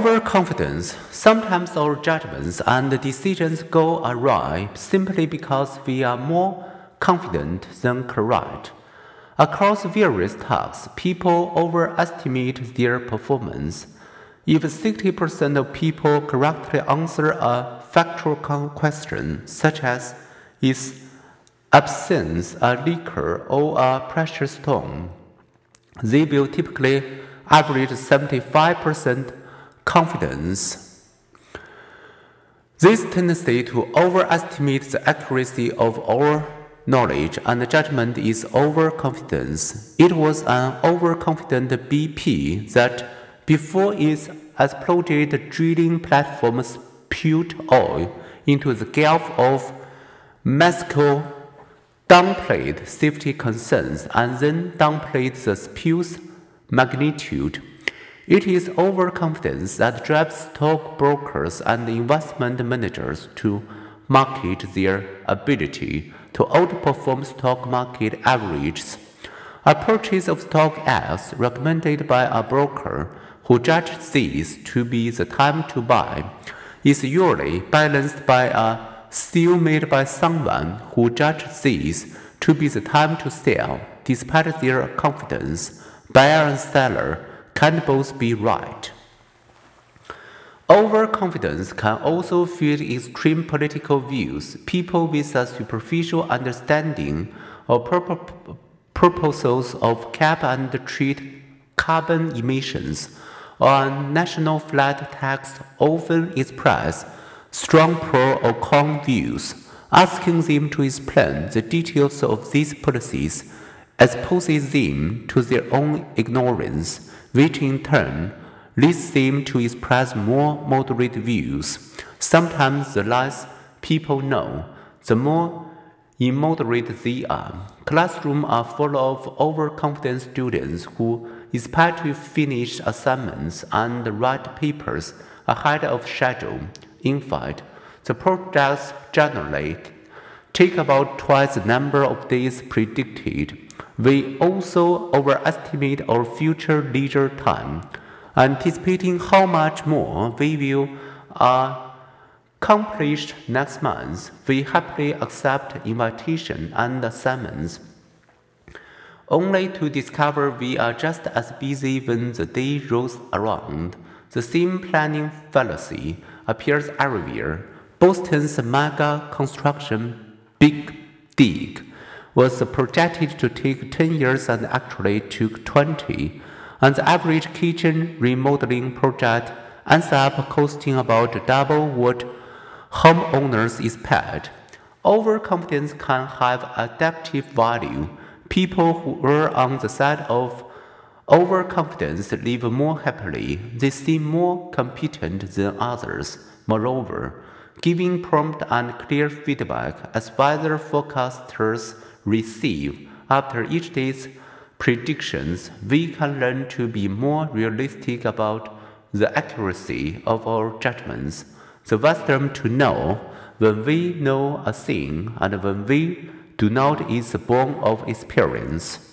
Overconfidence. Sometimes our judgments and decisions go awry simply because we are more confident than correct. Across various tasks, people overestimate their performance. If 60% of people correctly answer a factual question, such as is absinthe a liquor or a precious stone, they will typically average 75% confidence. This tendency to overestimate the accuracy of our knowledge and judgment is overconfidence. It was an overconfident BP that, before its exploded drilling platform spewed oil into the Gulf of Mexico, downplayed safety concerns and then downplayed the spill's magnitude. It is overconfidence that drives stockbrokers and investment managers to market their ability to outperform stock market averages. A purchase of stock X recommended by a broker who judges this to be the time to buy is usually balanced by a sale made by someone who judges this to be the time to sell despite their confidence. Buyer and seller can both be right. Overconfidence can also fuel extreme political views. People with a superficial understanding of proposals of cap and trade carbon emissions or national flat tax often express strong pro or con views. Asking them to explain the details of these policies exposes them to their own ignorance which in turn leads them to express more moderate views. Sometimes the less people know, the more immoderate they are. Classrooms are full of overconfident students who expect to finish assignments and write papers ahead of schedule. In fact, the projects generally take about twice the number of days predicted. We also overestimate our future leisure time, anticipating how much more we will uh, accomplish next month. We happily accept invitations and assignments, only to discover we are just as busy when the day rolls around. The same planning fallacy appears everywhere. Boston's mega construction Big Dig was projected to take 10 years and actually took 20, and the average kitchen remodeling project ends up costing about double what homeowners expect. Overconfidence can have adaptive value. People who are on the side of overconfidence live more happily. They seem more competent than others. Moreover, giving prompt and clear feedback as weather forecasters receive after each day's predictions, we can learn to be more realistic about the accuracy of our judgments. The wisdom to know when we know a thing and when we do not is born of experience.